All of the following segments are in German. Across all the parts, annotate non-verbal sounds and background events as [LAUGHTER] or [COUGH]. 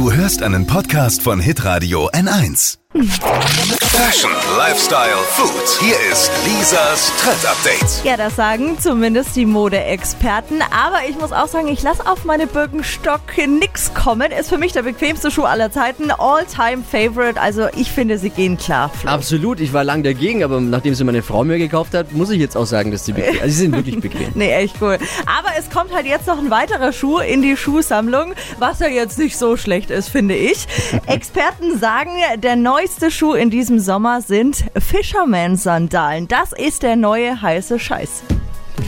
Du hörst einen Podcast von Hitradio N1. Fashion, Lifestyle, Food. Hier ist Lisas Trend Update. Ja, das sagen zumindest die Modeexperten. Aber ich muss auch sagen, ich lasse auf meine Birkenstock nix kommen. Ist für mich der bequemste Schuh aller Zeiten. All-time-Favorite. Also ich finde, sie gehen klar. Flo. Absolut, ich war lang dagegen, aber nachdem sie meine Frau mir gekauft hat, muss ich jetzt auch sagen, dass sie bequem Also sie sind wirklich bequem. [LAUGHS] Nee, echt cool. Aber es kommt halt jetzt noch ein weiterer Schuh in die Schuhsammlung, was ja jetzt nicht so schlecht ist, finde ich. [LAUGHS] Experten sagen, der neueste Schuh in diesem Sommer sind Fisherman-Sandalen. Das ist der neue heiße Scheiß.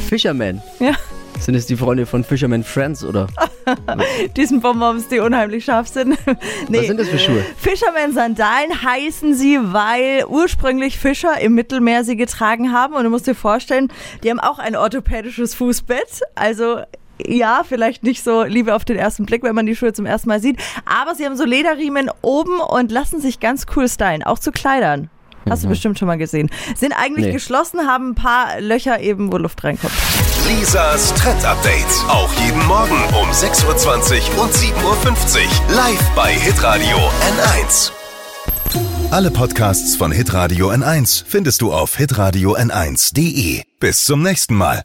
Fisherman. Ja. Sind es die Freunde von Fisherman Friends oder? [LAUGHS] Diesen Bonbons, die unheimlich scharf sind. [LAUGHS] Nee. Was sind das für Schuhe? Fisherman-Sandalen heißen sie, weil ursprünglich Fischer im Mittelmeer sie getragen haben. Und du musst dir vorstellen, die haben auch ein orthopädisches Fußbett. Also ja, vielleicht nicht so Liebe auf den ersten Blick, wenn man die Schuhe zum ersten Mal sieht. Aber sie haben so Lederriemen oben und lassen sich ganz cool stylen, auch zu Kleidern. Hast du bestimmt schon mal gesehen. Sind eigentlich Nee. geschlossen, haben ein paar Löcher eben, wo Luft reinkommt. Lisas Trend Update. Auch jeden Morgen um 6.20 Uhr und 7.50 Uhr. Live bei Hitradio N1. Alle Podcasts von Hitradio N1 findest du auf hitradio n1.de. Bis zum nächsten Mal.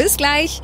Bis gleich.